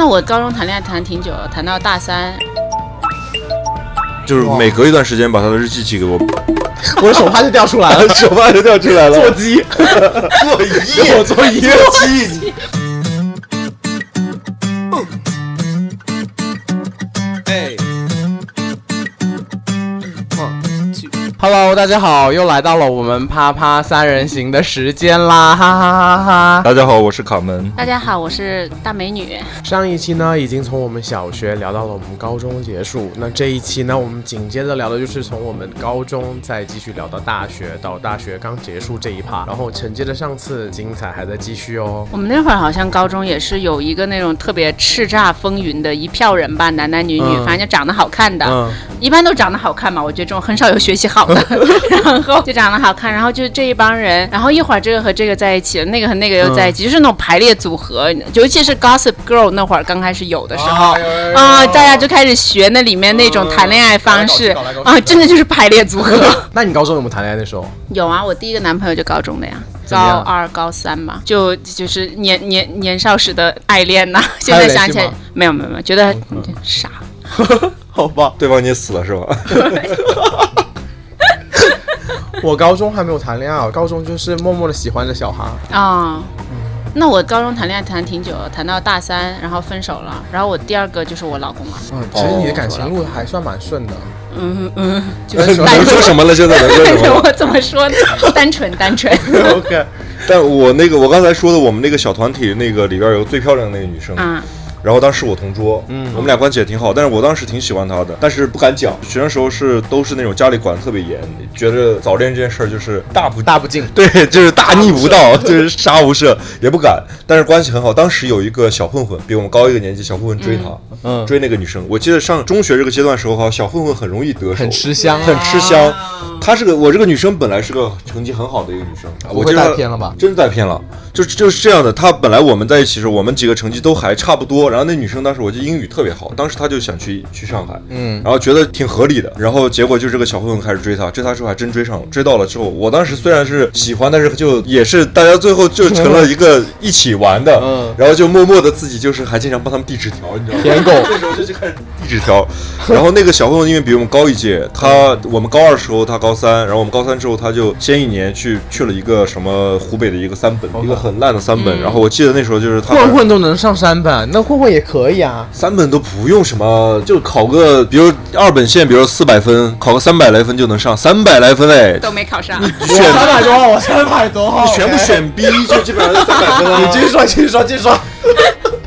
那我高中谈恋爱谈挺久，谈到大三，就是每隔一段时间把他的日记寄给我，我的手帕就掉出来了，手帕就掉出来了。座机，座椅，我座椅，机。Hello，大家好，又来到了我们啪啪三人行的时间啦，哈哈哈哈！大家好，我是卡门。大家好，我是大美女。上一期呢，已经从我们小学聊到了我们高中结束，那这一期呢，我们紧接着聊的就是从我们高中再继续聊到大学，到大学刚结束这一趴，然后承接着上次精彩还在继续哦。我们那会儿好像高中也是有一个那种特别叱咤风云的一票人吧，男男女女，嗯反正就长得好看的，嗯，一般都长得好看嘛。我觉得这种很少有学习好的，然后就长得好看，然后就这一帮人，然后一会儿这个和这个在一起了，那个和那个又在一起，就是那种排列组合，尤其是 Gossip Girl 那会儿刚开始有的时候。啊大家就开始学那里面那种谈恋爱方式啊，真的就是排列组合。那你高中有没有谈恋爱那时候？有啊，我第一个男朋友就高中的呀，高二、高三嘛，就就是年年年少时的爱恋呐、现还有在想起来没有没有没有，觉得傻。好吧，对方你死了是吧？我高中还没有谈恋爱，我高中就是默默的喜欢着小哈。啊、那我高中谈恋爱谈挺久，谈到大三，然后分手了，然后我第二个就是我老公了。嗯，其实你的感情路还算蛮顺的。嗯嗯，就是能。说什么了？现在能说什么了？我怎么说呢？单纯单纯。OK，但我那个我刚才说的，我们那个小团体那个里边有个最漂亮的那个女生，啊，然后当时我同桌，嗯，我们俩关系也挺好，但是我当时挺喜欢她的，但是不敢讲。学生时候是都是那种家里管得特别严，觉得早恋这件事儿就是大不大不敬。对，就是大逆不道，就是杀无赦，也不敢。但是关系很好。当时有一个小混混，比我们高一个年级，小混混追她，嗯追那个女生。我记得上中学这个阶段时候哈，小混混很容易得手，很吃香啊很吃香。她是个，我这个女生本来是个成绩很好的一个女生，我记得带偏了吧真带偏了，就就是这样的。她本来我们在一起时候，我们几个成绩都还差不多，然后那女生当时我记得英语特别好，当时她就想去去上海，嗯然后觉得挺合理的，然后结果就这个小混混开始追她，追她之后还真追上了，追到了之后，我当时虽然是喜欢，但是就也是大家最后就成了一个一起玩的，嗯然后就默默的自己就是还经常帮他们递纸条，你知道吗？舔狗 这时候就去开始递纸条，然后那个小混混因为比我们高一届，他我们高二时候他高三，然后我们高三之后他就先一年去去了一个什么湖北的一个三本，一个很烂的三本，然后我记得那时候就是他混混都能上三本，那混混也可以啊。三本都不用什么，就考个，比如二本线，比如四百分，考个三百来分就能上，三百来分哎，都没考上。你选三百多，我三百多，你全部选 B 就基本上三百分了。你继续说，继续说，继续说。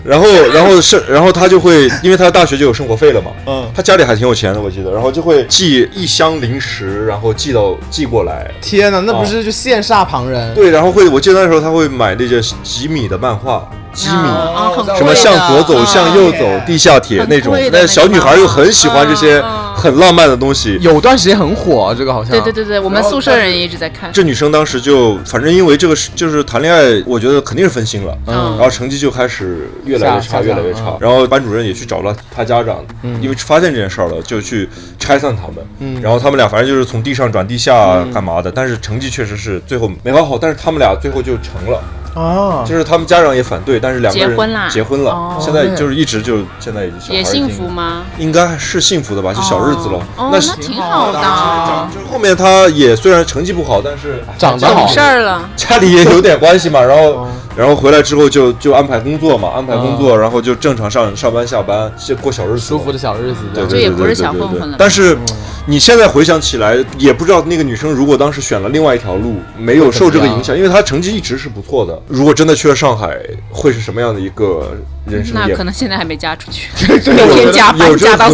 然后，然后是，然后他就会，因为他大学就有生活费了嘛，嗯他家里还挺有钱的，我记得，然后就会寄一箱零食，然后寄到寄过来，天哪，那不是就羡煞旁人？对，然后会，我记得那时候他会买买那些几米的漫画，吉米。啊，很贵的什么向左走，向右走，地下铁那种那小女孩又很喜欢这些很浪漫的东西。有段时间很火，这个好像。对对对对，我们宿舍人也一直在看。这女生当时就，反正因为这个是就是谈恋爱，我觉得肯定是分心了，嗯然后成绩就开始越来越差，越来越差嗯。然后班主任也去找了她家长，因为发现这件事儿了，就去拆散他们。嗯然后他们俩反正就是从地上转地下干嘛的，但是成绩确实是最后没搞好，但是他们俩最后就成了，啊，就是他们家长也反对，但是两个人结婚啦。结婚了。哦，现在就是一直就现在已经小也幸福吗？应该是幸福的吧，就小日子了。哦，那挺好的，就是后面他也虽然成绩不好，但是哎长得好。懂事儿了。家里也有点关系嘛，然后然后回来之后就就安排工作嘛，安排工作，然后就正常上上班下班，就过小日子，舒服的小日子，对。对这也不是对但是你现在回想起来，也不知道那个女生如果当时选了另外一条路，没有受这个影响，因为她成绩一直是不错的。如果真的去了上海，会是什么样的一个人生？也那可能现在还没嫁出去，这每天加班有这加到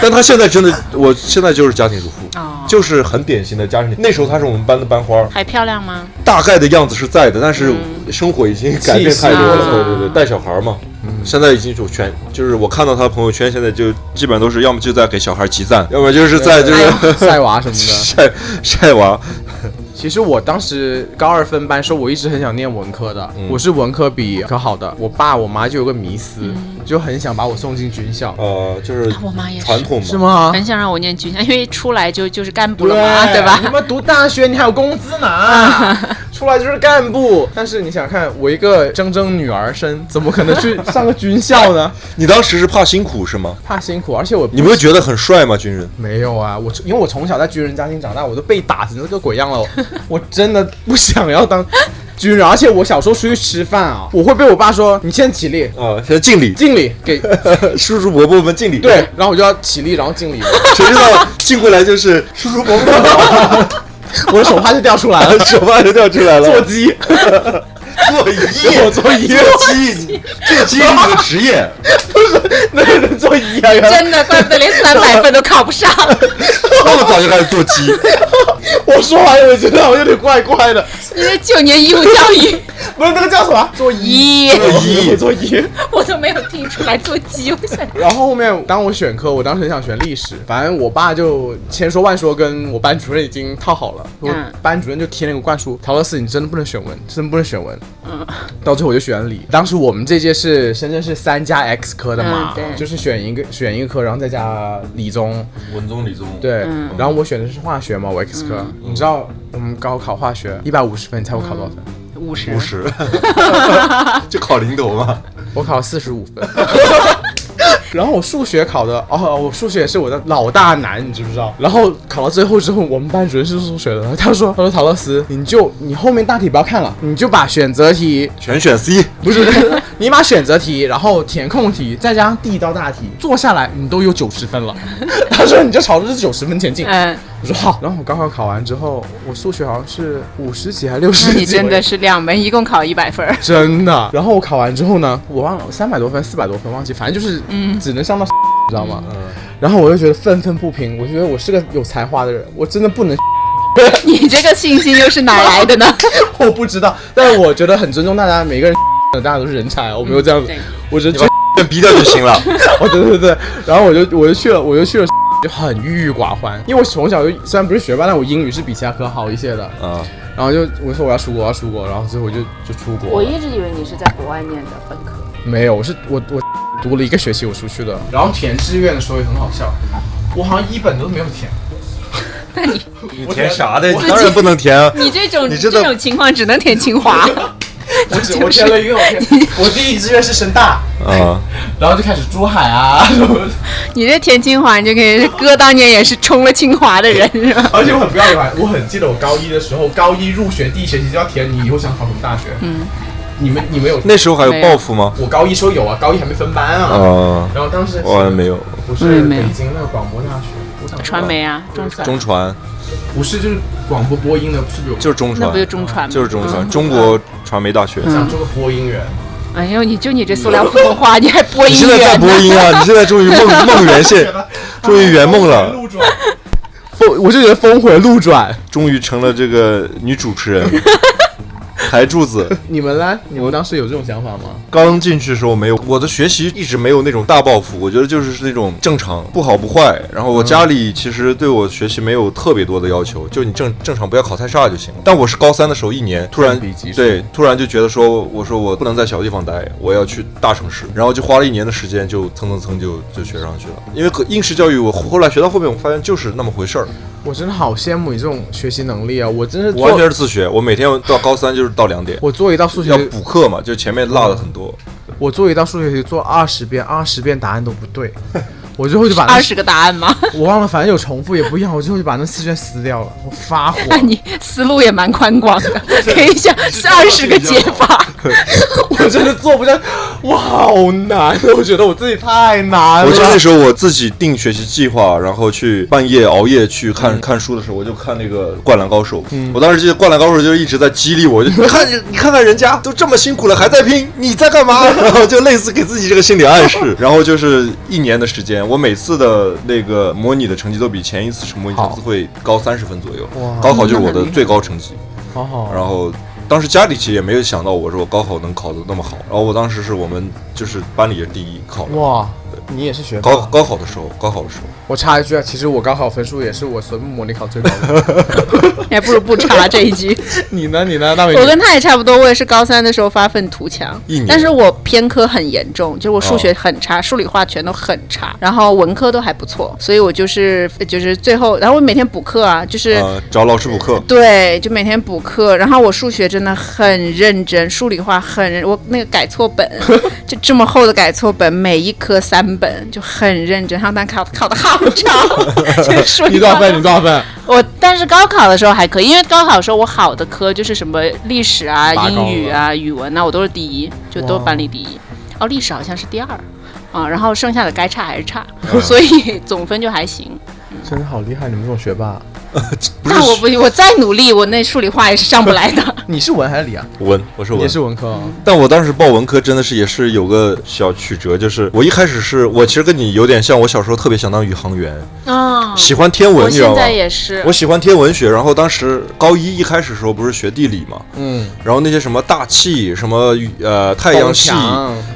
但他现在真的，我现在就是家庭主妇，哦就是很典型的家庭。那时候她是我们班的班花，还漂亮吗？大概的样子是在的，但是生活已经改变太多了。对对对，带小孩嘛，现在已经就全就是我看到他朋友圈，现在就基本上都是要么就在给小孩集赞，要么就是在就哎是 晒娃什么的。晒晒娃。其实我当时高二分班时候，我一直很想念文科的，我是文科比可好的。我爸我妈就有个迷思，就很想把我送进军校，呃，就是我妈也是传统嘛，是？吗？很想让我念军校，因为出来就就是干部了嘛，对吧？你们读大学你还有工资拿，出来就是干部。但是你想想看，我一个铮铮女儿身，怎么可能去 上个军校呢？你当时是怕辛苦是吗？怕辛苦，而且我你不会觉得很帅吗？军人？没有啊，我因为我从小在军人家庭长大，我都被打成这个鬼样了，我真的不想要当军人。而且我小时候出去吃饭啊，我会被我爸说你先起立，啊，先敬礼，敬礼给叔叔伯伯们敬礼。对，，然后我就要起立，然后敬礼，谁知道敬过来就是叔叔伯伯 我的手帕就掉出来了，手帕就掉出来了。座机。座椅，我做一，做鸡，做鸡是你的职业。那个人座椅啊，真的，怪不得连三百分都考不上。那么早就开始做鸡，我说完我觉得好像有点怪怪的，你的九年义务教育，不是那个叫什么？座椅，一座椅座椅。我都没有听出来做鸡，我想然后后面当我选科，我当时很想选历史，反正我爸就千说万说跟我班主任已经套好了，我嗯班主任就贴那个灌输，陶乐斯你真的不能选文，真的不能选文。嗯，到最后我就选理。当时我们这届是深圳是三加 X 科的嘛，嗯对就是选一个选一个科，然后再加理综。文综理综。对，嗯然后我选的是化学嘛，我 X 科。你知道我们高考化学一百五十分，你猜我考多少分？五十五十，就考零头嘛。我考四十五分。然后我数学考的，哦，我数学也是我的老大难，你知不知道？然后考到最后之后，我们班主任是数学的，他说，他说陶乐斯，你就你后面大题不要看了，你就把选择题 全选 C，不是，你把选择题，然后填空题，再加上第一道大题做下来，你都有九十分了。他说你就朝着这九十分前进。嗯，我说好。然后我高考考完之后，我数学好像是五十几还六十几，你真的是两门一共考一百分。真的。然后我考完之后呢，我忘了三百多分、四百多分，忘记，反正就是嗯只能上到，你知道吗？然后我就觉得愤愤不平，我觉得我是个有才华的人，我真的不能，你这个信心又是哪来的呢？我不知道，但是我觉得很尊重大家，每个人，大家都是人才，我没有这样子对，我只是你把逼掉就行了。哦，对对对，然后我就我就去了，我就去了，就很郁郁寡欢，因为我从小就虽然不是学霸，但我英语是比其他科好一些的，啊，然后就我说我要出国，我要出国，然后最后我就就出国。我一直以为你是在国外念的本科。没有，我是我我读了一个学期我出去的，然后填志愿的时候也很好笑，我好像一本都没有填，那你你填啥的？我当然不能填啊。你这种你这种情况只能填清华。我只我填了一个，我填我第一志愿是深大，啊，然后就开始珠海啊什么，你这填清华，你就可以哥当年也是冲了清华的人是吧？而且我很不要脸，我很记得我高一的时候，高一入学第一学期就要填你以后想考什么大学，嗯，你们你们有？那时候还有抱负吗？我高一时候有啊，高一还没分班啊，哦，然后当时我还没有。不是嗯北京那个广播大学，传媒啊，中传，中传不是就是广播播音的，是不是有？就是中传那不，就中传吗？就是中传，嗯中国传媒大学。想做个播音员，哎呦，你就你这塑料普通话，你还播音你现在在？播音啊？你现在终于梦梦圆现，终于圆梦了，路转，峰，我就觉得峰回路转。终于成了这个女主持人，台柱子。你们呢？你们当时有这种想法吗？刚进去的时候没有，我的学习一直没有那种大抱负，我觉得就是那种正常，不好不坏。然后我家里其实对我学习没有特别多的要求，就你正正常不要考太差就行了。但我是高三的时候一年突然对，突然就觉得说，我说我不能在小地方待，我要去大城市，然后就花了一年的时间，就蹭蹭蹭就就学上去了。因为可应试教育，我后来学到后面，我发现就是那么回事儿。我真的好羡慕你这种学习能力啊！我真是我完全是自学，我每天到高三就是到两点。我做一道数学要补课嘛，就前面落了很多。我做一道数学题做二十遍，二十遍答案都不对，我最后就把那二十个答案吗？我忘了，反正有重复也不一样，我最后就把那四卷撕掉了，我发火。那你思路也蛮宽广的，可以想是二十个解法。我真的做不下，我好难，我觉得我自己太难了。我记得那时候我自己定学习计划，然后去半夜熬夜去看、看书的时候，我就看那个《灌篮高手》。我当时记得《灌篮高手》就是一直在激励我，就你看你看看人家都这么辛苦了还在拼，你在干嘛？然后就类似给自己这个心理暗示。然后就是一年的时间，我每次的那个模拟的成绩都比前一次模拟成绩会高三十分左右。高考就是我的最高成绩。好好，然后当时家里其实也没有想到我说我高考能考得那么好。然后我当时是我们就是班里的第一考了。哇，你也是学高高考的时候，高考的时候。我插一句啊，其实我高考分数也是我所有模拟考最高的。还不如不插这一句。你呢？你呢？大美我跟他也差不多，我也是高三的时候发愤图强，但是我偏科很严重，就是我数学很差，数理化全都很差，然后文科都还不错，所以我就是就是最后，然后我每天补课啊，就是。呃，找老师补课。对，就每天补课，然后我数学真的很认真，数理化很认，我那个改错本，就这么厚的改错本，每一科三本，就很认真，然后但考考的好差，你多少 分？你多少分？我但是高考的时候还可以，因为高考的时候我好的科就是什么历史啊、英语啊、语文呐、我都是第一，就都哇班里第一。哦，历史好像是第二，啊，然后剩下的该差还是差，嗯所以总分就还行。真的好厉害，你们这种学霸。不是但我不，我再努力，我那数理化也是上不来的。你是文还是理啊？文，我是文，也是文科啊。但我当时报文科真的是也是有个小曲折，就是我一开始是我其实跟你有点像，我小时候特别想当宇航员，啊、喜欢天文，我你知道吗现在？也是我。喜欢天文学，然后当时高一一开始的时候不是学地理嘛，嗯，然后那些什么大气、什么呃太阳系，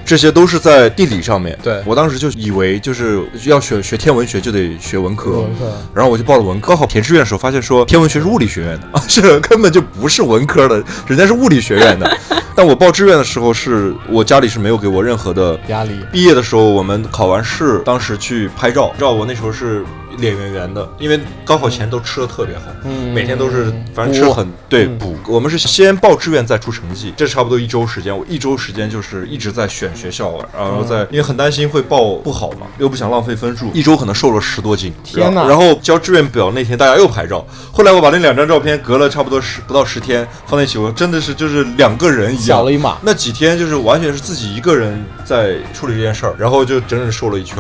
这些都是在地理上面。对我当时就以为就是要学学天文学就得学文科，文科然后我就报了文科。高考填志愿的时候发现说天文学是物理学院的啊，是根本就不是文科的，人家是物理学院的。但我报志愿的时候是我家里是没有给我任何的压力。毕业的时候，我们考完试，当时去拍照，照我那时候是脸圆圆的，因为高考前都吃的特别好，嗯。每天都是反正吃得很对补。我们是先报志愿再出成绩，这差不多一周时间，我一周时间就是一直在选学校，然后在因为很担心会报不好嘛，又不想浪费分数，一周可能瘦了十多斤。天哪然后交志愿表那天大家又拍照，后来我把那两张照片隔了差不多十不到十天放在一起，我真的是就是两个人一样，小了一码。那几天就是完全是自己一个人在处理这件事儿，然后就整整瘦了一圈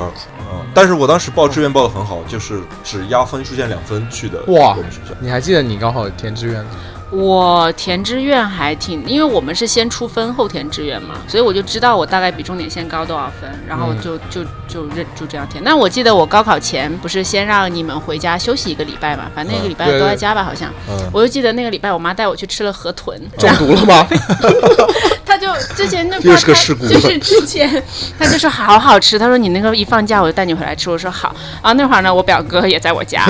但是我当时报志愿报的很好，就是只压分数线两分去的哇我们学校。你还记得你刚好填志愿？我填志愿还挺，因为我们是先出分后填志愿嘛，所以我就知道我大概比重点线高多少分，然后就、就就认就这样填。但我记得我高考前不是先让你们回家休息一个礼拜嘛，反正那个礼拜都在家吧，好像。嗯我就记得那个礼拜我妈带我去吃了河豚，中毒了吗？之前那又是个他事故就是之前他就说好好吃，他说你那个一放假我就带你回来吃，我说好。然后那会儿呢，我表哥也在我家，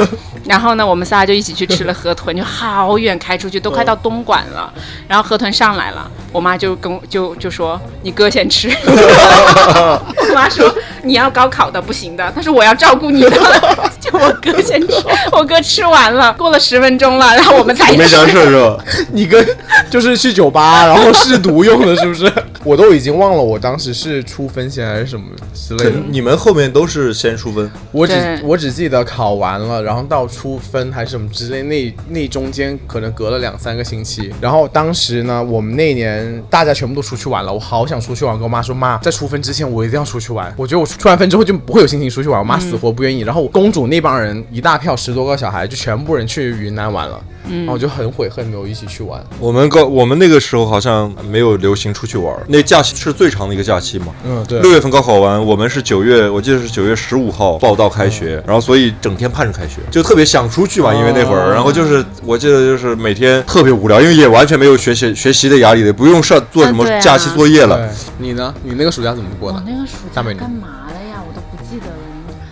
然后呢我们仨就一起去吃了河豚，就好远开出去，都快到东莞了。然后河豚上来了，我妈就跟就就说你哥先吃，我妈说你要高考的不行的，她说我要照顾你的，就我哥先吃，我哥吃完了，过了十分钟了，然后我们才没啥吃。事儿是吧？你跟就是去酒吧然后试毒用的，是不是？我都已经忘了我当时是出分先还是什么之类的。你们后面都是先出分，我只我只记得考完了，然后到出分还是什么之类，那那中间可能隔了两三个星期。然后当时呢，我们那年大家全部都出去玩了，我好想出去玩，跟我妈说妈，在出分之前我一定要出去玩。我觉得我出完分之后就不会有心情出去玩，我妈死活不愿意。然后公主那帮人一大票十多个小孩就全部人去云南玩了，然后我就很悔恨没有一起去玩。我们高我们那个时候好像没有流行出去玩，那假期是最长的一个假期嘛。嗯，对六月份高考完，我们是九月，我记得是九月十五号报到开学，然后所以整天盼着开学，就特别想出去嘛，因为那会儿，然后就是我记得就是每天特别无聊，因为也完全没有学习学习的压力的，不用上做什么假期作业了。对，你呢？你那个暑假怎么过的？我那个暑假干嘛了呀？我都不记得了。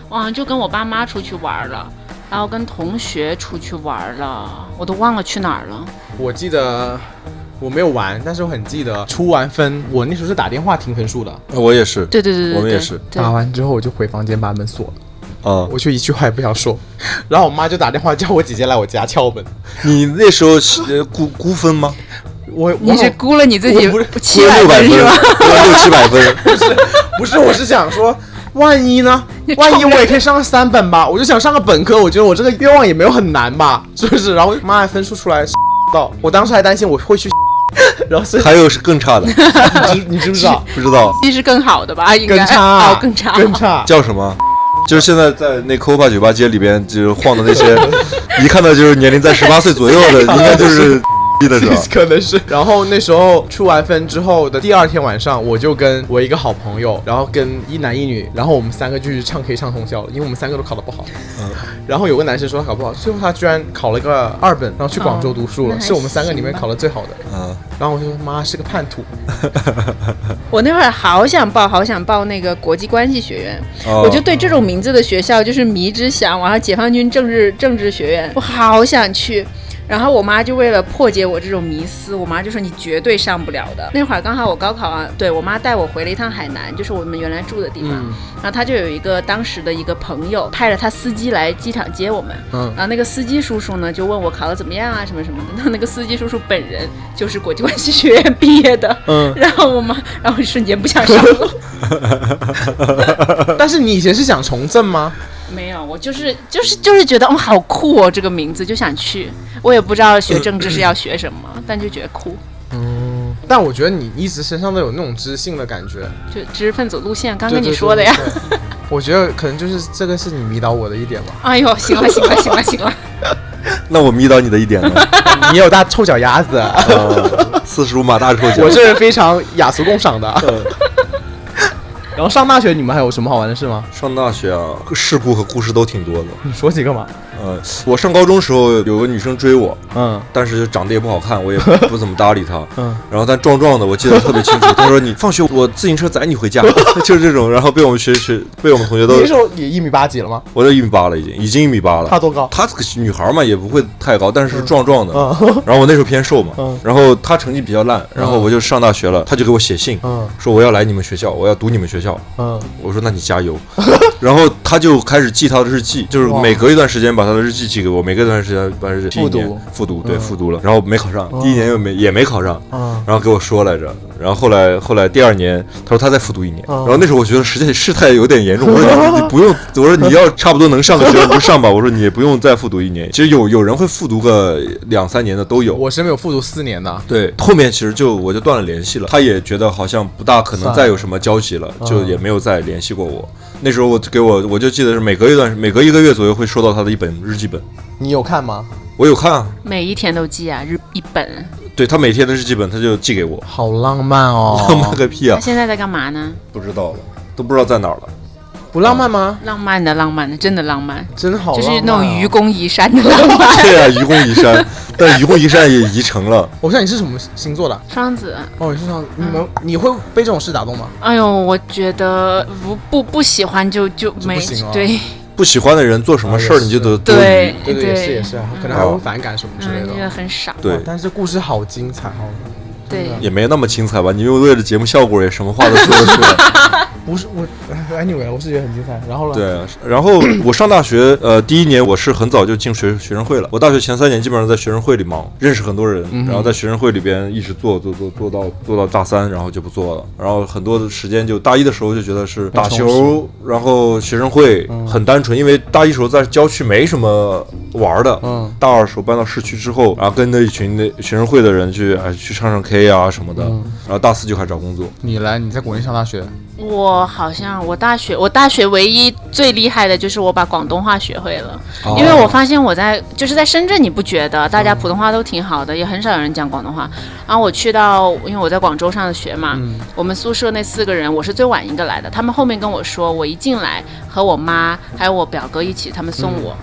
我好像就跟我爸妈出去玩了，然后跟同学出去玩了，我都忘了去哪儿了。我记得我没有玩，但是我很记得出完分，我那时候是打电话听分数的。我也是，对对对对，我们也是打完之后我就回房间把门锁了，啊，我就一句话也不想说。然后我妈就打电话叫我姐姐来我家敲门。你那时候是估估分吗？我你是估了你自己我不是七估了六百分，百分是吧？估了六七百分。不是？我是想说。万一呢？万一我也可以上个三本吧？我就想上个本科，我觉得我这个愿望也没有很难吧，是不是？然后妈分数出来 到，我当时还担心我会去，然后是还有是更差的，你知你知不知道？不知道其实更好的吧，应该更差，哦，更差，更差。叫什么。就是现在在那 Copa 酒吧街里边，就是晃的那些，一看到就是年龄在十八岁左右的，应该就是逼的是吧？可能是。然后那时候出完分之后的第二天晚上，我就跟我一个好朋友，然后跟一男一女，然后我们三个就去唱 K 唱通宵了，因为我们三个都考得不好。嗯然后有个男生说他考不好，最后他居然考了个二本，然后去广州读书了，哦是我们三个里面考得最好的。嗯，然后我就说妈是个叛徒，我那会儿好想报，好想报那个国际关系学院，哦我就对这种名字的学校就是迷之想，然后解放军政治政治学院，我好想去。然后我妈就为了破解我这种迷思，我妈就说你绝对上不了的。那会儿刚好我高考啊，对我妈带我回了一趟海南，就是我们原来住的地方。嗯然后她就有一个当时的一个朋友派了他司机来机场接我们。嗯然后那个司机叔叔呢就问我考的怎么样啊什么什么的。那那个司机叔叔本人就是国际关系学院毕业的。嗯然后我妈，然后瞬间不想上了。但是你以前是想从政吗？没有，我就是就是就是觉得，哦，好酷哦，这个名字就想去。我也不知道学政治是要学什么，但就觉得酷，嗯，但我觉得你一直身上都有那种知性的感觉。就知识分子路线。刚跟你说的呀。。对对对我觉得可能就是这个是你迷倒我的一点吧。哎呦，行了行了行了行了，那我迷倒你的一点呢？你有大臭脚丫子，呃四十五码大臭脚。我这是非常雅俗共赏的。然后上大学你们还有什么好玩的事吗？上大学啊，事故和故事都挺多的。你 说几个嘛？呃，我上高中时候有个女生追我，嗯但是就长得也不好看，我也不怎么搭理她。嗯，然后但壮壮的，我记得特别清楚。她说：“你放学我自行车载你回家。”就是这种，然后被我们学学被我们同学都你那，时候也一米八几了吗？我都一米八了，已经已经一米八了。她多高？她这个女孩嘛，也不会太高，但是壮壮的。嗯然后我那时候偏瘦嘛嗯，然后她成绩比较烂，然后我就上大学了，她就给我写信，嗯说我要来你们学校，我要读你们学校。嗯，我说那你加油，然后她就开始记她的日记，就是每隔一段时间把他的日记寄给我，每隔一段时间把日记复读。第一年复读，对嗯。复读了，然后没考上，第一年又没也没考上，嗯。然后给我说来着，然后后来后来第二年他说他再复读一年，嗯。然后那时候我觉得实在事态有点严重，我说你你不用，我说你要差不多能上的学校你就上吧，我说你也不用再复读一年，其实有有人会复读个两三年的都有，我身边有复读四年的。对，后面其实就我就断了联系了，他也觉得好像不大可能再有什么交集了，就嗯也没有再联系过我。那时候我给我，我就记得是每隔一段，每隔一个月左右会收到他的一本日记本，你有看吗？我有看啊，每一天都记啊，日一本。对他每天的日记本他就寄给我，好浪漫哦 浪漫个屁啊他，现在在干嘛呢？不知道了，都不知道在哪儿了。不浪漫吗？浪漫的浪漫的，真的浪漫，真好浪漫哦，就是那种愚公移山的浪漫。对啊，愚公移山，但愚公移山也移成了。我想你是什么星座的？双子，哦，你是双子你们你会被这种事打动吗？哎呦，我觉得不不不喜欢就就没不行啊对不喜欢的人做什么事儿，你就得多对疑。对对，也是也是啊，可能还会反感什么之类嗯，觉得的。很傻。对哇，但是这故事好精彩哦。对，也没那么精彩吧？你又为了节目效果，也什么话都说得出来。不是我，anyway，我是觉得很精彩。然后呢？对，啊然后我上大学，呃，第一年我是很早就进学学生会了。我大学前三年基本上在学生会里忙，认识很多人，然后在学生会里边一直做做做做到做到大三，然后就不做了。然后很多的时间就大一的时候就觉得是打球，然后学生会嗯很单纯，因为大一时候在郊区没什么玩的。嗯大二时候搬到市区之后，然后跟着一群那学生会的人去哎去唱唱 K 啊什么的，嗯然后大四就开始找工作。你来，你在国内上大学，我好像我大学我大学唯一最厉害的就是我把广东话学会了，哦因为我发现我在就是在深圳，你不觉得大家普通话都挺好的，也很少有人讲广东话。然后我去到，因为我在广州上的学嘛，嗯我们宿舍那四个人，我是最晚一个来的。他们后面跟我说，我一进来和我妈还有我表哥一起，他们送我，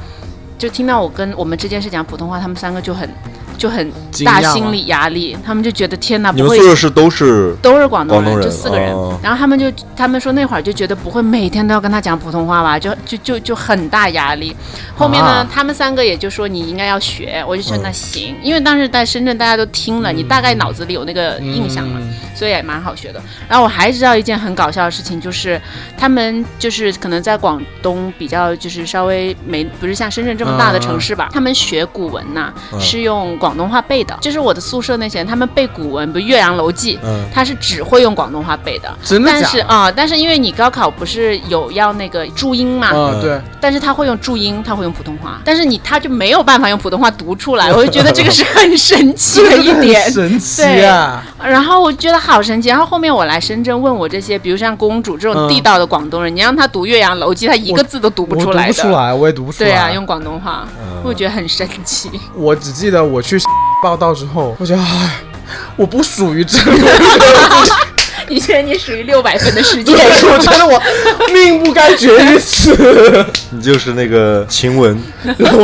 就听到我跟我们之间是讲普通话，他们三个就很就很大心理压力，他们就觉得天哪，你不会们宿舍是都是都是广东人，就四个人。哦然后他们就他们说那会儿就觉得不会每天都要跟他讲普通话吧，就就就就很大压力。后面呢，啊他们三个也就说你应该要学，我就说嗯那行，因为当时在深圳大家都听了，你大概脑子里有那个印象嘛。嗯所以也蛮好学的。然后我还知道一件很搞笑的事情，就是他们就是可能在广东比较就是稍微没不是像深圳这么大的城市吧，他们学古文呐、嗯是用广东话背的。就是我的宿舍那些人，他们背古文，比如《岳阳楼记》，嗯他是只会用广东话背的。真的假的？但是啊、但是因为你高考不是有要那个注音嘛，嗯，对，但是他会用注音，他会用普通话，但是你他就没有办法用普通话读出来，我就觉得这个是很神奇的一点很。神奇啊！然后我觉得好神奇。然后后面我来深圳问我这些，比如像公主这种嗯地道的广东人，你让他读《岳阳楼记》，他一个字都读不出来的。不出来，我也读不出来。对啊，用广东话，嗯我觉得很神奇。我只记得我去 报道之后，我觉得哎，我不属于这里，你觉得你属于六百分的世界？对，我觉得我命不该绝于此。你就是那个晴雯，然后，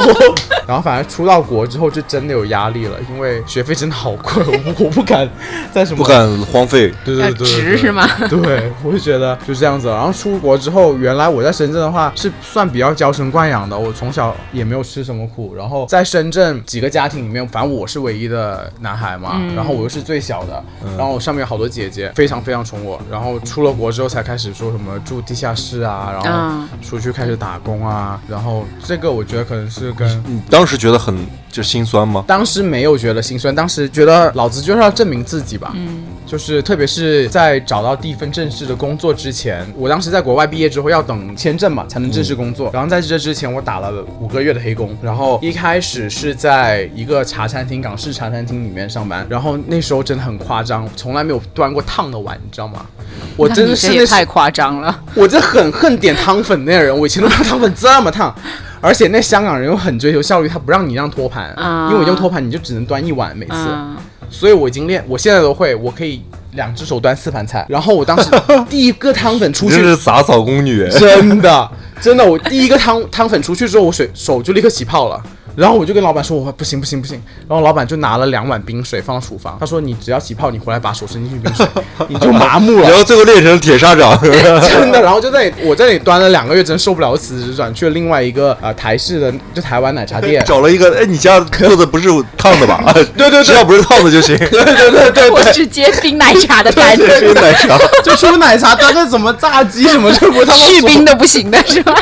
然后反正出到国之后就真的有压力了，因为学费真的好贵，我不我不敢在什么不敢荒废。要对对对对值是吗？对，我就觉得就这样子。然后出国之后，原来我在深圳的话是算比较娇生惯养的，我从小也没有吃什么苦。然后在深圳几个家庭里面，反正我是唯一的男孩嘛，然后我又是最小的，然后我上面有好多姐姐，非常非常宠我。然后出了国之后才开始说什么住地下室啊，然后嗯出去开始打工啊，然后这个我觉得可能是跟你当时觉得很就心酸吗？当时没有觉得心酸，当时觉得老子就是要证明自己吧。嗯，就是特别是在找到第一份正式的工作之前，我当时在国外毕业之后要等签证嘛，才能正式工作。然后在这之前，我打了五个月的黑工，然后一开始是在一个茶餐厅，港式茶餐厅里面上班。然后那时候真的很夸张，从来没有端过烫的碗，你知道吗？我真的是太夸张了。我这很恨点汤粉那人，我以前都不知道汤粉这么烫，而且那香港人又很追求效率，他不让你让托盘，啊因为我用托盘你就只能端一碗每次，嗯，所以我已经练，我现在都会，我可以两只手端四盘菜。然后我当时第一个汤粉出去这去，是洒扫宫女，真的真的，我第一个汤汤粉出去之后，我水手就立刻起泡了。然后我就跟老板说，我不行不行不行。然后老板就拿了两碗冰水放到厨房，他说你只要起泡，你回来把手伸进去冰水，你就麻木了然。后最后练成铁砂掌。真的，然后就在我在那里端了两个月，真受不了，辞职转去了另外一个呃台式的就台湾奶茶店。找了一个，哎，你家做的不是烫的吧？对对对只要不是烫的就行。对对对对我是，接冰奶茶的单，冰奶茶，就出奶茶端个什么炸鸡什么就不烫到手去冰的不行的是吧？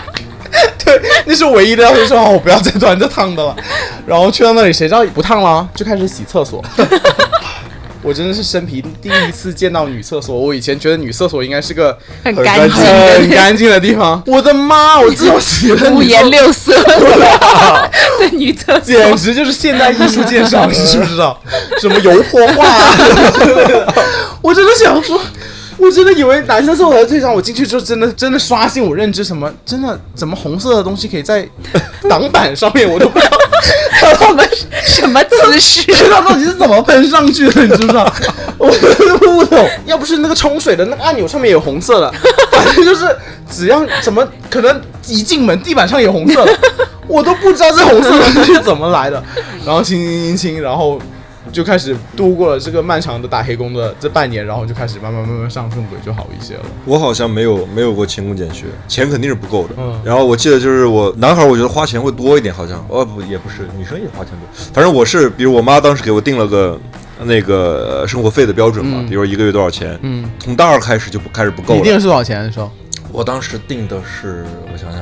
对，那是唯一的要求，说哦，我不要再端这烫的了。然后去到那里，谁知道不烫了，就开始洗厕所。我真的是生平第一次见到女厕所，我以前觉得女厕所应该是个很很干净很，干净的地方。我的妈，我这种洗的五颜六 色的女厕所。简直就是现代艺术鉴赏，你知不知道？什么油泼画、啊，我真的想说，我真的以为男生厕所才最脏。我进去之后，真的真的刷新我认知，什么真的怎么红色的东西可以在 挡板上面，我都不知道。他们什么姿势？他到底是怎么喷上去的，你知不知道？我真的不懂。要不是那个冲水的那个按钮上面有红色的，反正就是只要怎么可能一进门地板上有红色的，我都不知道这红色的是怎么来的。然后清清清清，然后就开始度过了这个漫长的打黑工的这半年，然后就开始慢慢慢慢上正轨，就好一些了。我好像没有没有过勤工俭学，钱肯定是不够的。嗯然后我记得就是我男孩，我觉得花钱会多一点，好像哦不也不是，女生也花钱多。反正我是，比如我妈当时给我定了个那个生活费的标准嘛，比如一个月多少钱，嗯，从大二开始就不开始不够了。你定的是多少钱的时候？我当时定的是，我想想，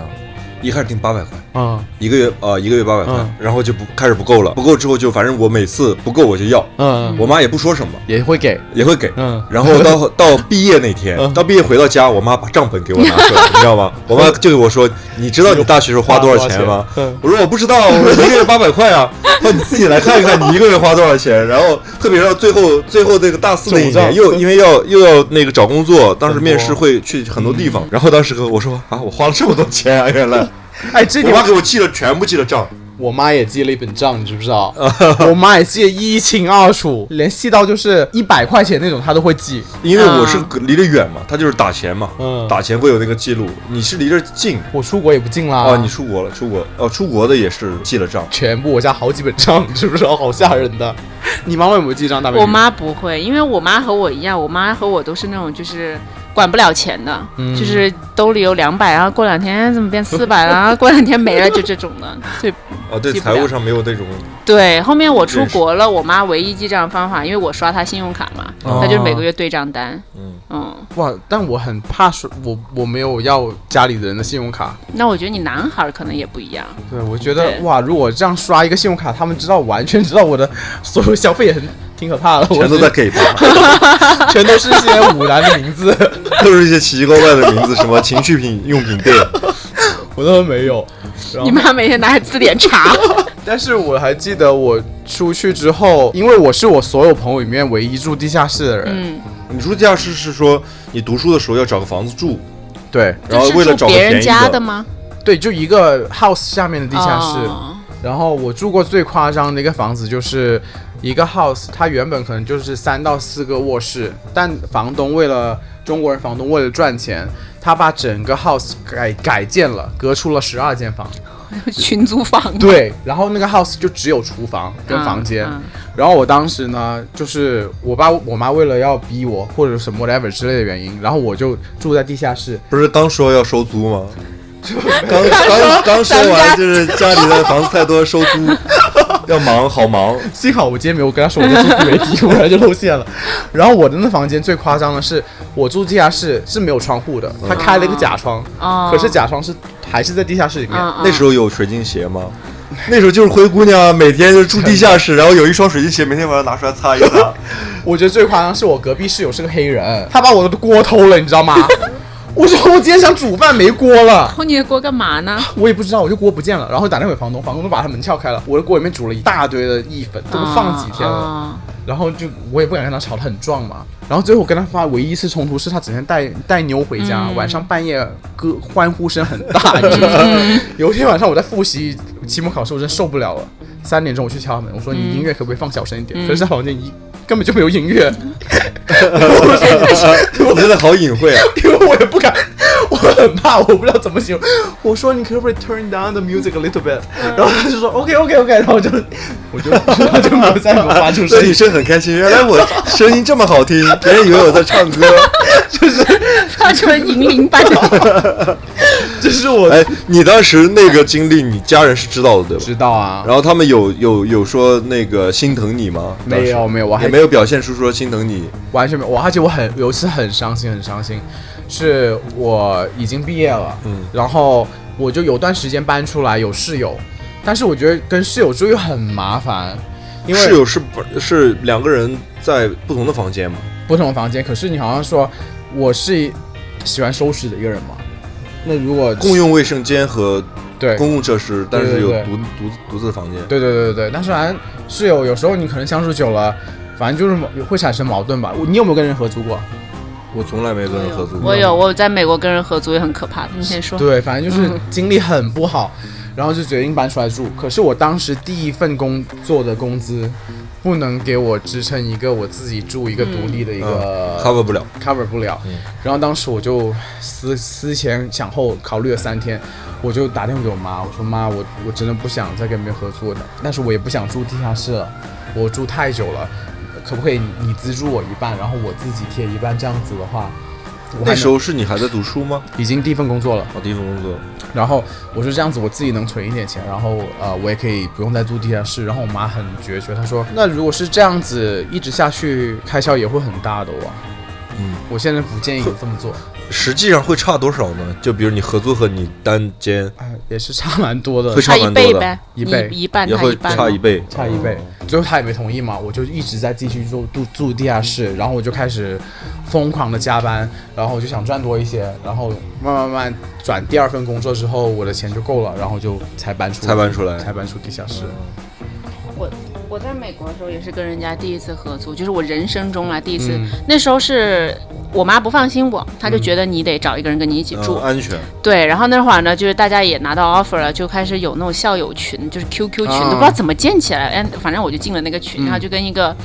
一开始定八百块。嗯一个月呃一个月八百块，嗯然后就不开始不够了，不够之后就反正我每次不够我就要，嗯，我妈也不说什么，也会给。也会给。嗯然后到到毕业那天，嗯到毕业回到家，我妈把账本给我拿出来，你知道吗？我妈就给我说：“你知道你大学时候花多少钱吗花多少钱？”我说：“我不知道，我说一个月八百块啊。”她说：“你自己来看一看，你一个月花多少钱。”然后特别是到最后最后这个大四那一年，又因为要又要那个找工作，当时面试会去很多地方，然后当时跟我说：“啊，我花了这么多钱啊，原来。” 哎，这我妈给我记了，全部记了账。我妈也记了一本账，你知不知道？我妈也记得一清二楚，连细到就是一百块钱那种她都会记。因为我是离得远嘛，她就是打钱嘛，嗯打钱会有那个记录。你是离这近我出国也不近啦。哦，你出国了，出国哦，出国的也是记了账。全部我家好几本账，你知不知道？好吓人的。你妈妈有没有记账？大我妈不会，因为我妈和我一样，我妈和我都是那种就是管不了钱的，嗯就是兜里有两百，然后过两天怎么变四百了，然后过两天没了，就这种的。所以哦，对，财务上没有那种对，后面我出国了，我妈唯一记账方法，因为我刷她信用卡嘛，哦她就是每个月对账单。嗯嗯，哇！但我很怕说，我我没有要家里的人的信用卡。那我觉得你男孩可能也不一样。对，我觉得哇，如果这样刷一个信用卡，他们知道完全知道我的所有消费，也很挺可怕的。我全都在给他，全都是一些五男的名字，都是一些奇奇怪怪的名字，什么情趣品用品店。我都没有。你妈每天拿着字典查。但是我还记得我出去之后，因为我是我所有朋友里面唯一住地下室的人，嗯，你住地下室是说你读书的时候要找个房子住，对然后为了找个便宜别人家的吗？对，就一个 house 下面的地下室，哦然后我住过最夸张的一个房子就是一个 house，它原本可能就是三到四个卧室，但房东为了中国人房东为了赚钱，他把整个 house 改改建了，隔出了十二间房。群租房。对，然后那个 house 就只有厨房跟房间。嗯嗯然后我当时呢，就是我爸我妈为了要逼我或者什么 whatever 之类的原因，然后我就住在地下室。不是刚说要收租吗？刚刚刚说完就是家里的房子太多，收租 要忙，好忙。幸好我今天没有跟他说我在住自媒体，不然就露馅了。然后我的那房间最夸张的是，我住地下室是没有窗户的，他开了一个假窗，哦可是假窗是还是在地下室里面。嗯嗯那时候有水晶鞋吗？那时候就是灰姑娘，每天就住地下室，然后有一双水晶鞋，每天晚上拿出来擦一擦。我觉得最夸张是我隔壁室友是个黑人，他把我的锅偷了，你知道吗？我说我今天想煮饭没锅了。偷 你的锅干嘛呢？我也不知道，我就锅不见了，然后打电话给房东，房东都把他门撬开了，我的锅里面煮了一大堆的意粉，都放几天了，啊然后就我也不敢跟他吵得很壮嘛，然后最后我跟他发唯一一次冲突是他整天带带妞回家，晚上半夜歌欢呼声很大，你知道吗？有一天晚上我在复习期末考试，我真受不了了，三点钟我去敲门，我说你音乐可不可以放小声一点？可是他房间一根本就没有音乐，我 真的好隐晦啊！因为我也不敢，我很怕，我不知道怎么形容。我说你可不可以 turn down the music a little bit？然后他就说 OK OK OK，然后我就我就 我就没有再给我发出声音这女，生很开心，原来我声音这么好听，别人以为我在唱歌。就是发出了银铃般的。这是我哎，你当时那个经历，你家人是知道的对吧？知道啊。然后他们有有有说那个心疼你吗？没有没有我还也没有表现出说心疼你。完全没有，我而且我很有一次很伤心，很伤心，是我已经毕业了，嗯然后我就有段时间搬出来有室友，但是我觉得跟室友住又很麻烦，因为室友是不是两个人在不同的房间嘛？不同的房间，可是你好像说我是喜欢收拾的一个人嘛，那如果共用卫生间和对公共设施，但是有独独独自的房间。对对对对对，但是反正室友有时候你可能相处久了，反正就是会产生矛盾吧。你有没有跟人合租过？我从来没跟人合租过。我有，我有在美国跟人合租也很可怕的。你先说。对，反正就是 经历很不好，然后就决定搬出来住。可是我当时第一份工作的工资，不能给我支撑一个我自己住一个独立的一个、嗯 cover 不了。cover 不了。然后当时我就思思前想后，考虑了三天，我就打电话给我妈，我说妈，我我真的不想再跟别人合租了，但是我也不想住地下室了，我住太久了，可不可以你资助我一半，然后我自己贴一半，这样子的话，那时候是你还在读书吗？已经第一份工作了。哦，第一份工作。然后我说这样子我自己能存一点钱，然后呃我也可以不用再住地下室。然后我妈很决绝，她说那如果是这样子一直下去，开销也会很大的哇。嗯，我现在不建议你这么做，实际上会差多少呢？就比如你合租和你单间啊、也是差蛮多的会，差一差蛮多的倍呗，一倍一半，也会他一半差一倍。差一倍。最后他也没同意嘛，我就一直在继续住住住地下室，然后我就开始疯狂的加班，然后我就想赚多一些，然后慢慢慢慢转第二份工作之后，我的钱就够了，然后就才搬出才搬出来才搬出地下室。我我在美国的时候也是跟人家第一次合租，就是我人生中来第一次。嗯那时候是我妈不放心我，她就觉得你得找一个人跟你一起住。嗯，安全。对，然后那会儿呢，就是大家也拿到 offer 了，就开始有那种校友群，就是 QQ 群，啊都不知道怎么建起来。哎，反正我就进了那个群，嗯然后就跟一个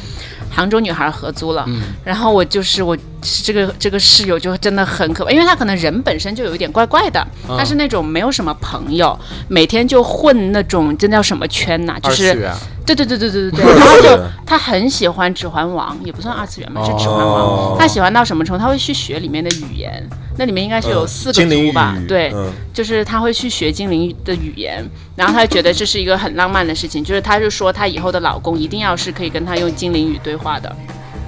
杭州女孩合租了。嗯然后我就是我这个这个室友就真的很可怕，因为她可能人本身就有一点怪怪的，她是那种没有什么朋友，每天就混那种这叫什么圈呐、就是对对对对对对对，然后就他很喜欢《指环王》，也不算二次元吧，是《指环王哦》。他喜欢到什么程度？他会去学里面的语言，那里面应该是有嗯四个族吧？语对，嗯，就是他会去学精灵的语言，然后他就觉得这是一个很浪漫的事情，就是他就说他以后的老公一定要是可以跟他用精灵语对话的。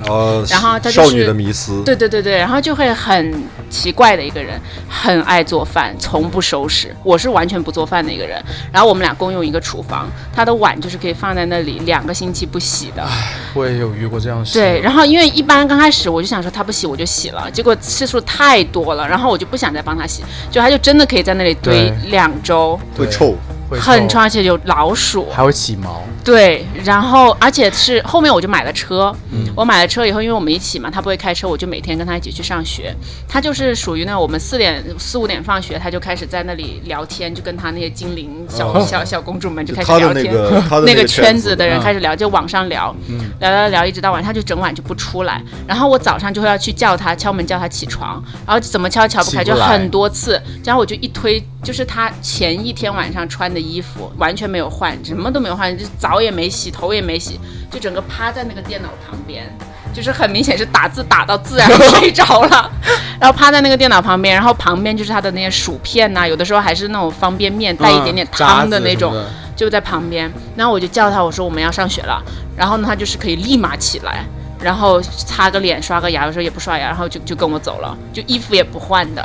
哦，然后他就是少女的迷思。对对对对，然后就会很奇怪的一个人，很爱做饭，从不收拾。我是完全不做饭的一个人。然后我们俩共用一个厨房，他的碗就是可以放在那里两个星期不洗的。我也有遇过这样的事。对，然后因为一般刚开始我就想说他不洗我就洗了，结果次数太多了，然后我就不想再帮他洗，就他就真的可以在那里堆两周，会臭。会很臭，而且有老鼠。还会起毛。对，然后而且是后面我就买了车，我买了车以后，因为我们一起嘛，他不会开车，我就每天跟他一起去上学。他就是属于那种我们四点四五点放学，他就开始在那里聊天，就跟他那些精灵小、哦小小公主们就开始他的聊天。那个他的那个圈圈子的人嗯开始聊，就网上聊，聊聊聊，一直到晚上，他就整晚就不出来。然后我早上就会要去叫他，敲门叫他起床，然后怎么敲敲不开，不就很多次。然后我就一推，就是他前一天晚上穿的衣服完全没有换，什么都没有换，就澡也没洗，头也没洗，就整个趴在那个电脑旁边。就是很明显是打字打到自然 睡着了，然后趴在那个电脑旁边，然后旁边就是他的那些薯片呐、有的时候还是那种方便面带一点点汤的那种，就在旁边，然后我就叫他，我说我们要上学了，然后呢，他就是可以立马起来，然后擦个脸、刷个牙，有时候也不刷牙，然后就就跟我走了，就衣服也不换的，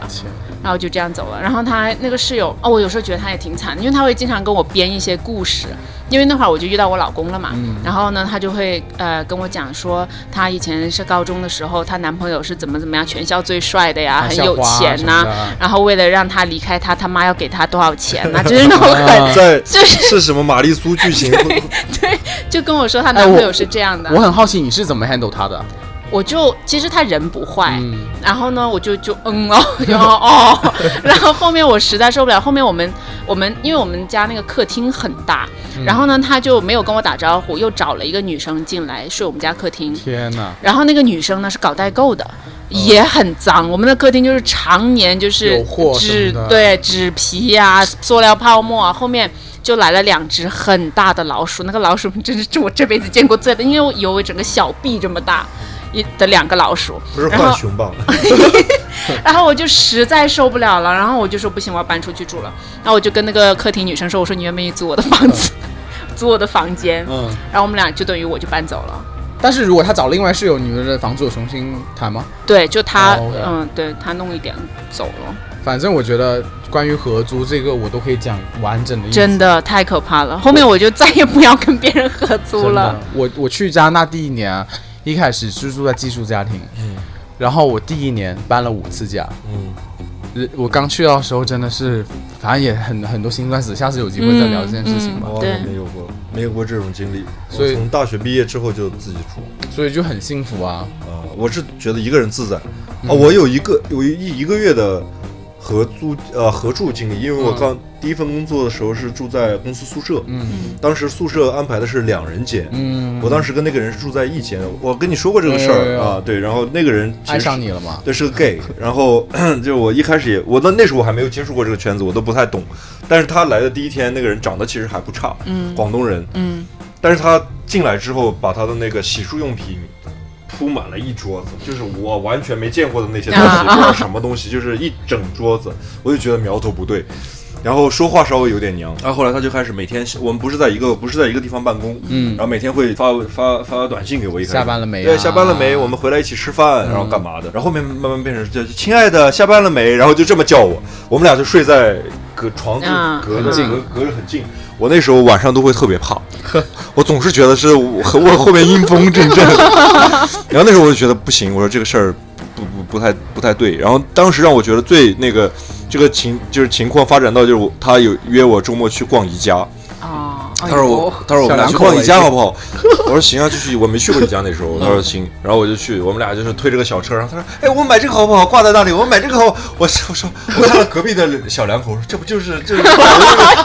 然后就这样走了。然后他那个室友，哦，我有时候觉得他也挺惨，因为他会经常跟我编一些故事，因为那会儿我就遇到我老公了嘛，然后呢，他就会呃跟我讲说，他以前是高中的时候，她男朋友是怎么怎么样，全校最帅的呀，很有钱呐、然后为了让他离开他，他妈要给他多少钱呐、就是那种很在 就是是什么玛丽苏剧情？对就跟我说她男朋友是这样的，我很好奇你是怎么 handle 他的？我就其实他人不坏，嗯然后呢，我就就嗯哦，就哦哦，然后后面我实在受不了，后面我们我们因为我们家那个客厅很大，然后呢他就没有跟我打招呼，又找了一个女生进来睡我们家客厅，天哪！然后那个女生呢是搞代购的。也很脏，我们的客厅就是常年就是纸对纸皮呀、塑料泡沫啊，后面就来了两只很大的老鼠，那个老鼠真是是我这辈子见过最大，因为我有整个小臂这么大一的两个老鼠，不是然后浣熊棒，然后我就实在受不了了，然后我就说不行，我要搬出去住了。然后我就跟那个客厅女生说，我说你愿不愿意租我的房子，租我的房间？嗯，然后我们俩就等于我就搬走了。但是如果他找另外室友，你们的房子有重新谈吗？对，就他，嗯，对他弄一点走了，反正我觉得关于合租这个，我都可以讲完整的。真的太可怕了。后面我就再也不要跟别人合租了。我我去加拿大第一年啊，一开始是住在寄宿家庭，然后我第一年搬了五次家。嗯，呃我刚去到的时候真的是，反正也很很多辛酸史，下次有机会再聊这件事情吧。嗯我没有过，没有过这种经历。所以从大学毕业之后就自己住。所以就很幸福啊。啊、我是觉得一个人自在。啊、我有一个有一一个月的合租呃合住经历，因为我刚第一份工作的时候是住在公司宿舍，嗯。当时宿舍安排的是两人间。嗯，我当时跟那个人是住在一间，我跟你说过这个事儿啊，对，然后那个人其实爱上你了吗？对，是个 gay，然后 就我一开始也，我那那时候我还没有接触过这个圈子，我都不太懂。但是他来的第一天，那个人长得其实还不差，嗯。广东人，嗯，但是他进来之后，把他的那个洗漱用品铺满了一桌子，就是我完全没见过的那些东西，啊不知道什么东西，就是一整桌子，我就觉得苗头不对。然后说话稍微有点娘，然后后来他就开始每天，我们不是在一个不是在一个地方办公，嗯然后每天会发发发短信给我，一开始下班了没啊对，下班了没？我们回来一起吃饭，然后干嘛的？然后后面慢慢变成叫亲爱的，下班了没？然后就这么叫我，我们俩就睡在隔床就嗯隔着很近隔隔着很近。我那时候晚上都会特别怕，我总是觉得是我和 我后面阴风阵阵。然后那时候我就觉得不行，我说这个事儿不不不太不太对。然后当时让我觉得最那个这个情就是情况发展到就是我他有约我周末去逛宜家，啊，他说我，他说我们俩去逛宜家好不好？我说行啊，就去。我没去过宜家那时候，他说行，然后我就去。我们俩就是推着个小车，然后他说，哎，我买这个好不好？挂在那里，我买这个好。我我说，我看到隔壁的小两口，说这不就是就是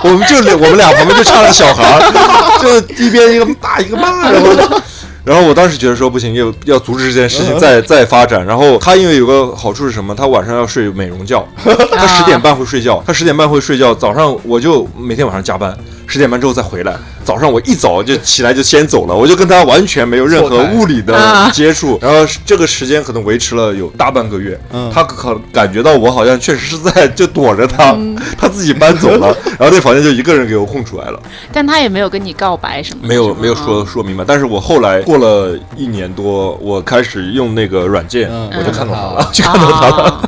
我们就我们俩旁边就差了个小孩儿，就一边一个大一个妈，然后。然后我当时觉得说不行，要要阻止这件事情再再发展。然后他因为有个好处是什么？他晚上要睡美容觉，他十点半会睡觉，他十点半会睡觉。早上我就每天晚上加班，十点半之后再回来。早上我一早就起来就先走了，我就跟他完全没有任何物理的啊接触。然后这个时间可能维持了有大半个月，嗯他可感觉到我好像确实是在就躲着他，他自己搬走了，然后那房间就一个人给我空出来了。但他也没有跟你告白什么的，没有没有说嗯说明白，但是我后来过了一年多，我开始用那个软件，嗯我就看到他嗯了，就看到他了。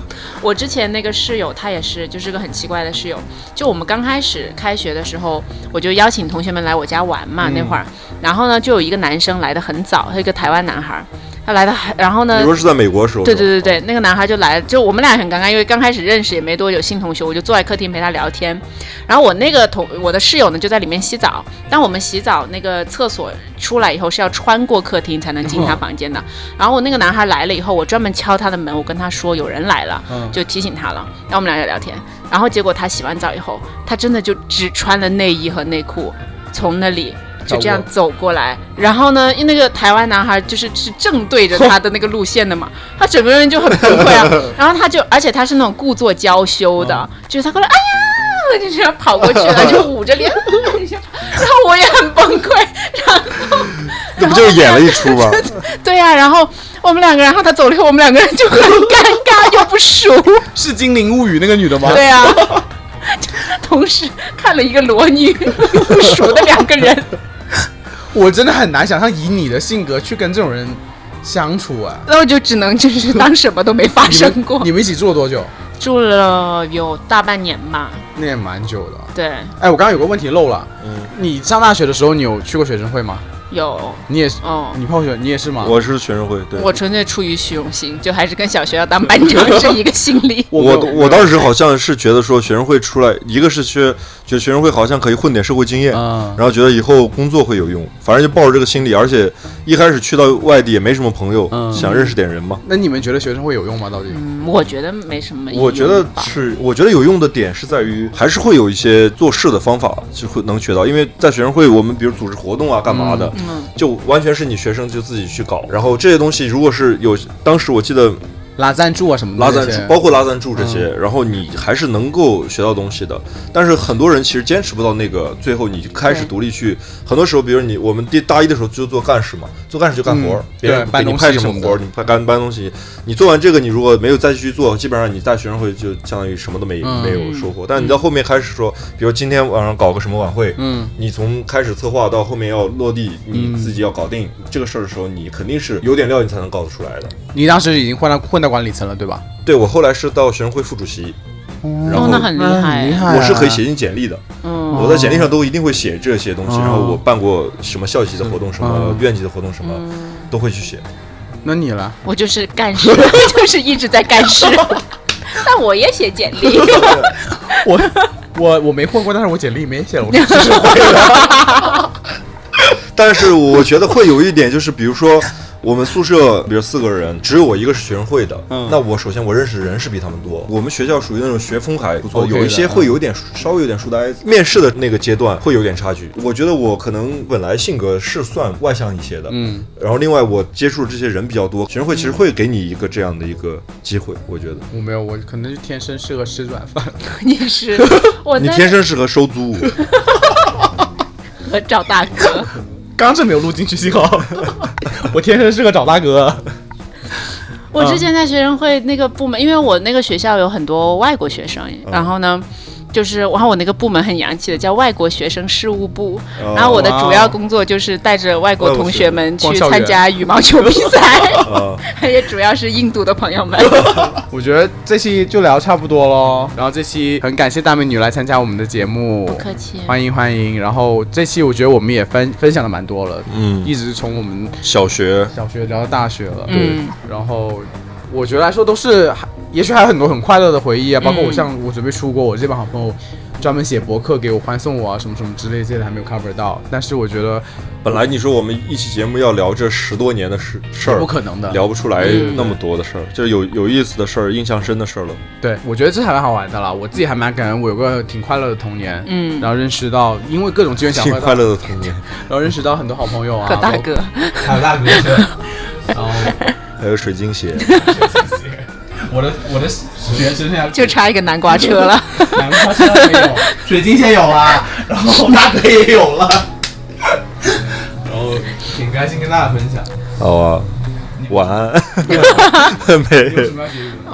啊我之前那个室友，他也是，就是个很奇怪的室友。就我们刚开始开学的时候，我就邀请同学们来我家玩嘛，那会儿，然后呢，就有一个男生来的很早，他一个台湾男孩儿。他来的还，然后呢你，说是在美国时候？对对对对，那个男孩就来，就我们俩很尴尬，因为刚开始认识也没多久，新同学，我就坐在客厅陪他聊天。然后我那个同我的室友呢就在里面洗澡，当我们洗澡那个厕所出来以后是要穿过客厅才能进他房间的。然后我那个男孩来了以后，我专门敲他的门，我跟他说有人来了，就提醒他了。然后我们俩在聊天，然后结果他洗完澡以后，他真的就只穿了内衣和内裤，从那里。就这样走过来，然后呢，因为那个台湾男孩就是是正对着他的那个路线的嘛，他整个人就很崩溃啊。然后他就，而且他是那种故作娇羞的，就是他过来，哎呀，就这样跑过去了，就捂着脸，然后我也很崩溃，然后 那不就是演了一出吗？对呀、然后我们两个人，然后他走了以后，我们两个人就很尴尬又不熟，是《精灵物语》那个女的吗？对啊，同时看了一个裸女不熟的两个人。我真的很难想象以你的性格去跟这种人相处啊。那我就只能就是当什么都没发生过。你们一起住了多久？住了有大半年吧。那也蛮久的。对，哎，我刚刚有个问题漏了。嗯，你上大学的时候，你有去过学生会吗？有你也是，哦。你泡学，你也是吗？我是学生会，对。我纯粹出于虚荣心，就还是跟小学要当班长是 一个心理。我我我当时好像是觉得说学生会出来，一个是去觉得学生会好像可以混点社会经验，嗯然后觉得以后工作会有用，反正就抱着这个心理，而且一开始去到外地也没什么朋友，嗯想认识点人嘛。那你们觉得学生会有用吗？到底？嗯，我觉得没什么。我觉得是，我觉得有用的点是在于，还是会有一些做事的方法，就会能学到。因为在学生会，我们比如组织活动啊，干嘛的，嗯就完全是你学生就自己去搞。然后这些东西，如果是有，当时我记得拉赞助啊什么的拉，赞助，包括拉赞助这些，然后你还是能够学到东西的。但是很多人其实坚持不到那个最后，你开始独立去。很多时候，比如你我们第大一的时候就做干事嘛，做干事就干活儿，嗯别人对你派什东西什么活儿，你派干搬东西。你做完这个，你如果没有再继续做，基本上你在学生会就相当于什么都没、嗯没有收获。但你到后面开始说，比如今天晚上搞个什么晚会，嗯，你从开始策划到后面要落地，你自己要搞定这个事儿的时候，你肯定是有点料你才能搞得出来的。你当时已经混到混到管理层了，对吧？对我后来是到学生会副主席，然后，哦那很厉害。厉害啊我是可以写进简历的，嗯，我在简历上都一定会写这些东西，哦然后我办过什么校级的活动，什么嗯院级的活动，什么嗯都会去写。那你呢？我就是干事，就是一直在干事。但我也写简历，我我我没混过，但是我简历里面写了我是学生会的。但是我觉得会有一点，就是比如说我们宿舍，比如四个人，只有我一个是学生会的，嗯那我首先我认识的人是比他们多。我们学校属于那种学风还不错有一些会有点稍微有点书呆子，面试的那个阶段会有点差距。我觉得我可能本来性格是算外向一些的，嗯，然后另外我接触的这些人比较多，学生会其实会给你一个这样的一个机会，我觉得我没有，我可能就天生适合吃软饭。你是 我你天生适合收租。和找大哥。刚是没有录进去，幸好 我天生适合找大哥。我之前在学生会那个部门，因为我那个学校有很多外国学生，然后呢。就是，然后我那个部门很洋气的，叫外国学生事务部。哦然后我的主要工作就是带着外国同学们去参加羽毛球比赛，啊，也主要是印度的朋友们。我觉得这期就聊差不多喽。然后这期很感谢大美女来参加我们的节目，不客气。欢迎欢迎。然后这期我觉得我们也分分享的蛮多了，嗯，一直从我们小学小学聊到大学了，嗯，然后我觉得来说都是，还也许还有很多很快乐的回忆啊，包括我像我准备出国，我这帮好朋友专门写博客给我欢送我啊，什么什么之类，这些还没有 cover 到。但是我觉得本来你说我们一期节目要聊这十多年的事事儿，不可能的，聊不出来嗯那么多的事儿，就是有有意思的事儿、印象深的事儿了。对，我觉得这还蛮好玩的啦。我自己还蛮感恩，我有个挺快乐的童年，嗯然后认识到，因为各种机缘巧合，挺快乐的童年，然后认识到很多好朋友啊，和大哥，还有大哥，然后还有水晶鞋，我的我的学生涯就差一个南瓜车了。南瓜车没有，水晶鞋有了，然后大哥也有了，然后挺开心跟大家分享。好啊，晚安，没有什么？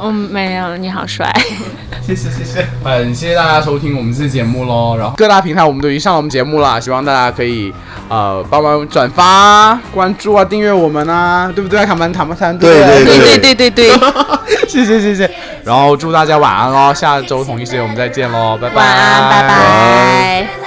嗯，没有，你好帅。谢谢谢谢，很谢谢大家收听我们这期节目喽。然后各大平台我们都已经上了我们节目了，希望大家可以呃帮忙转发、关注啊、订阅我们啊，对不对？卡门塔曼谈对对对对对对对，谢谢谢谢。然后祝大家晚安喽，下周同一时间我们再见喽，拜拜，晚安，拜拜。